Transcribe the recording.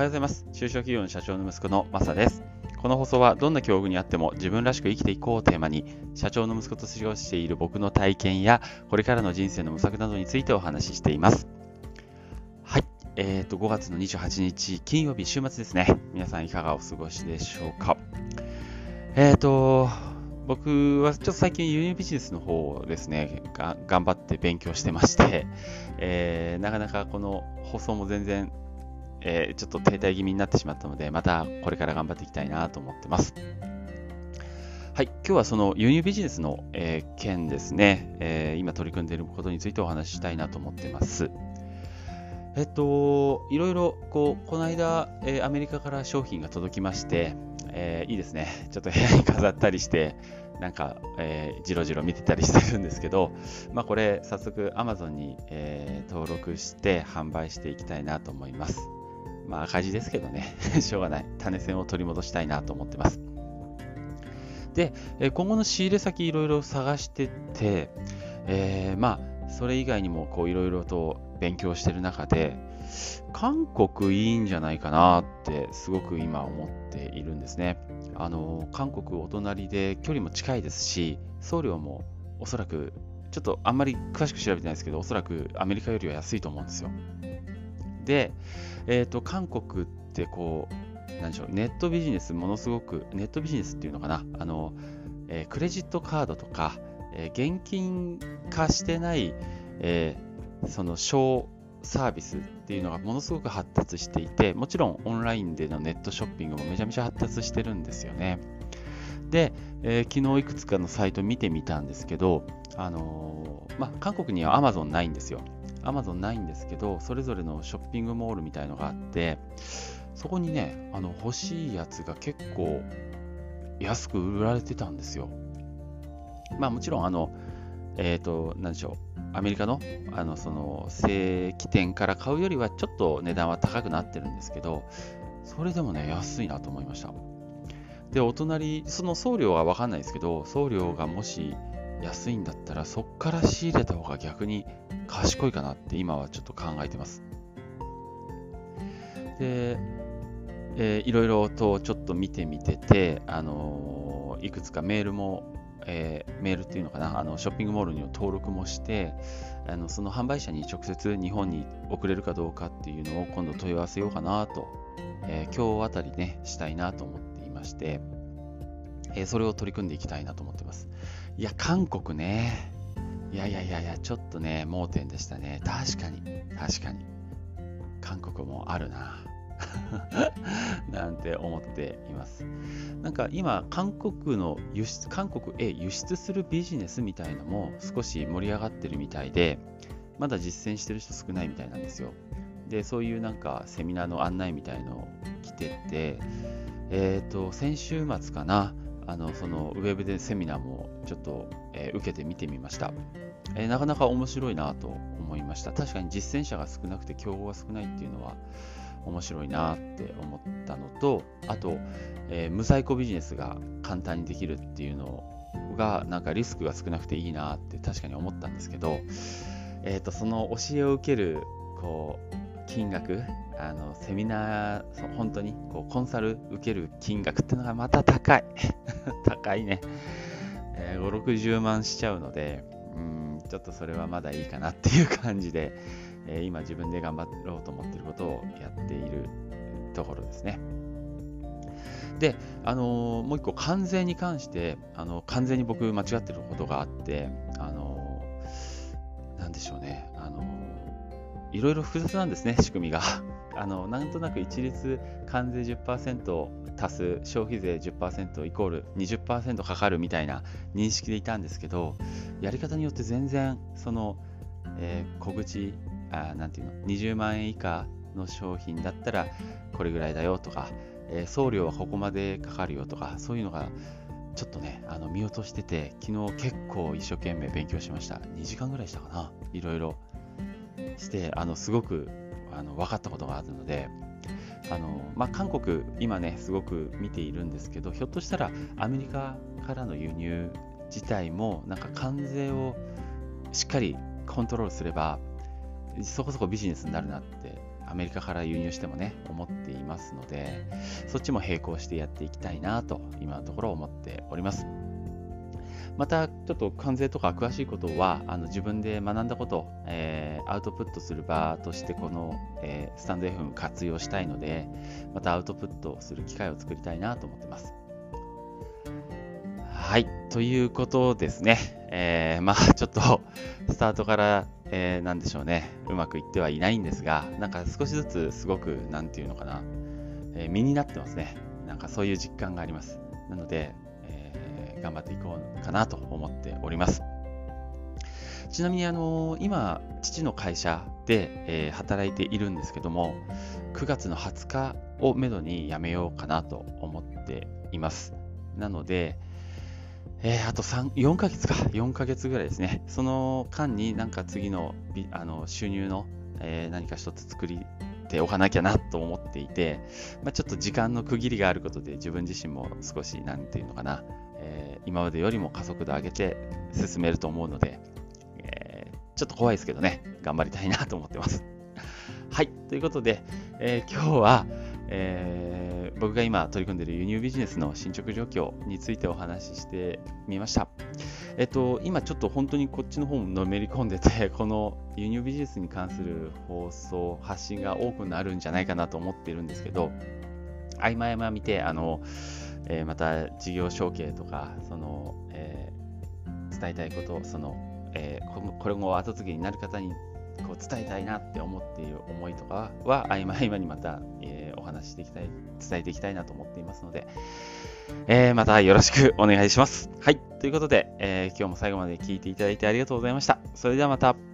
はようございます。中小企業の社長の息子のマサです。この放送はどんな境遇にあっても自分らしく生きていこうをテーマに、社長の息子と過ごしている僕の体験や、これからの人生の模索などについてお話ししています。はい。え、ー、と、5月の28日、金曜日、週末ですね。皆さんいかがお過ごしでしょうか。えっ、ー、と、僕はちょっと最近輸入ビジネスの方をですね、頑張って勉強してまして、えー、なかなかこの放送も全然えー、ちょっと停滞気味になってしまったので、またこれから頑張っていきたいなと思ってます。はい、今日はその輸入ビジネスの、えー、件ですね、えー、今取り組んでいることについてお話ししたいなと思ってます。えっと、いろいろ、こう、この間、えー、アメリカから商品が届きまして、えー、いいですね。ちょっと部屋に飾ったりして、なんか、えー、じろじろ見てたりしてるんですけど、まあ、これ、早速 Amazon に、えー、登録して販売していきたいなと思います。まあ赤字ですけどね、しょうがない。種銭を取り戻したいなと思ってます。で、今後の仕入れ先いろいろ探してて、えー、まあ、それ以外にもこういろいろと勉強してる中で、韓国いいんじゃないかなってすごく今思っているんですね。あの、韓国お隣で距離も近いですし、送料もおそらく、ちょっとあんまり詳しく調べてないですけど、おそらくアメリカよりは安いと思うんですよ。で、えーと、韓国ってこう、なんでしょう、ネットビジネス、ものすごく、ネットビジネスっていうのかな、あのえー、クレジットカードとか、えー、現金化してない、えー、その小サービスっていうのがものすごく発達していて、もちろんオンラインでのネットショッピングもめちゃめちゃ発達してるんですよね。で、えー、昨日いくつかのサイト見てみたんですけど、あのー、まあ、韓国には Amazon ないんですよ。アマゾンないんですけど、それぞれのショッピングモールみたいのがあって、そこにね、あの欲しいやつが結構安く売られてたんですよ。まあもちろん、あの、えっ、ー、と、なんでしょう、アメリカの、あの、その、正規店から買うよりはちょっと値段は高くなってるんですけど、それでもね、安いなと思いました。で、お隣、その送料はわかんないですけど、送料がもし安いんだったら、そっから仕入れた方が逆に賢いかなって今はちょっと考えてます。で、えー、いろいろとちょっと見てみてて、あのー、いくつかメールも、えー、メールっていうのかな、あのショッピングモールに登録もして、あのその販売者に直接日本に送れるかどうかっていうのを今度問い合わせようかなと、えー、今日あたりね、したいなと思っていまして、え、それを取り組んでいきたいなと思ってます。いや、韓国ね、いやいやいやいや、ちょっとね、盲点でしたね。確かに、確かに。韓国もあるな。なんて思っています。なんか今、韓国の輸出、韓国へ輸出するビジネスみたいのも少し盛り上がってるみたいで、まだ実践してる人少ないみたいなんですよ。で、そういうなんかセミナーの案内みたいのを来てて、えっ、ー、と、先週末かな、あのそのウェブでセミナーもちょっと、えー、受けてみてみました、えー、なかなか面白いなと思いました。確かに実践者が少なくて競合が少ないっていうのは面白いなって思ったのとあと、えー、無在庫ビジネスが簡単にできるっていうのがなんかリスクが少なくていいなって確かに思ったんですけど、えーと、その教えを受けるこう金額あのセミナーそ本当にこうコンサル受ける金額ってのがまた高い。高いね、えー、5、60万しちゃうので、うん、ちょっとそれはまだいいかなっていう感じで、えー、今自分で頑張ろうと思ってることをやっているところですね。で、あのー、もう一個、関税に関して、あの完全に僕間違ってることがあって、あのー、なんでしょうね、あの、いろいろ複雑なんですね、仕組みが。あのなんとなく一律関税10%足す消費税10%イコール20%かかるみたいな認識でいたんですけどやり方によって全然その、えー、小口あなんていうの20万円以下の商品だったらこれぐらいだよとか、えー、送料はここまでかかるよとかそういうのがちょっとねあの見落としてて昨日結構一生懸命勉強しました2時間ぐらいしたかないろいろしてあのすごくあの分かったことがあるのであのまあ、韓国、今ね、すごく見ているんですけど、ひょっとしたらアメリカからの輸入自体も、なんか関税をしっかりコントロールすれば、そこそこビジネスになるなってアメリカから輸入してもね、思っていますので、そっちも並行してやっていきたいなと、今のところ思っております。また、ちょっと関税とか詳しいことは、あの自分で学んだことを、えー、アウトプットする場として、この、えー、スタンド FM 活用したいので、またアウトプットする機会を作りたいなと思ってます。はい、ということですね。えー、まあ、ちょっと、スタートから、えー、でしょうね、うまくいってはいないんですが、なんか少しずつすごく、なんていうのかな、えー、身になってますね。なんかそういう実感があります。なので、頑張っていこうかなと思っております。ちなみに、あの今、父の会社で、え、働いているんですけども、9月の20日をめどに辞めようかなと思っています。なので、えー、あと3、4ヶ月か、4ヶ月ぐらいですね。その間になんか次のあの収入の、えー、何か一つ作りておかなきゃなと思っていて、まあ、ちょっと時間の区切りがあることで自分自身も少し、なんていうのかな、えー、今までよりも加速度上げて進めると思うので、えー、ちょっと怖いですけどね、頑張りたいなと思ってます。はい、ということで、えー、今日は、えー、僕が今取り組んでいる輸入ビジネスの進捗状況についてお話ししてみました。えっと、今ちょっと本当にこっちの方ものめり込んでて、この輸入ビジネスに関する放送、発信が多くなるんじゃないかなと思っているんですけど、合間合間見て、あの、えー、また事業承継とか、その、えー、伝えたいこと、その、えー、これ後後継ぎになる方にこう伝えたいなって思っている思いとかは合間合間にまた、え、お話ししていきたい、伝えていきたいなと思っていますので、え、またよろしくお願いします。はい。ということで、え、今日も最後まで聞いていただいてありがとうございました。それではまた。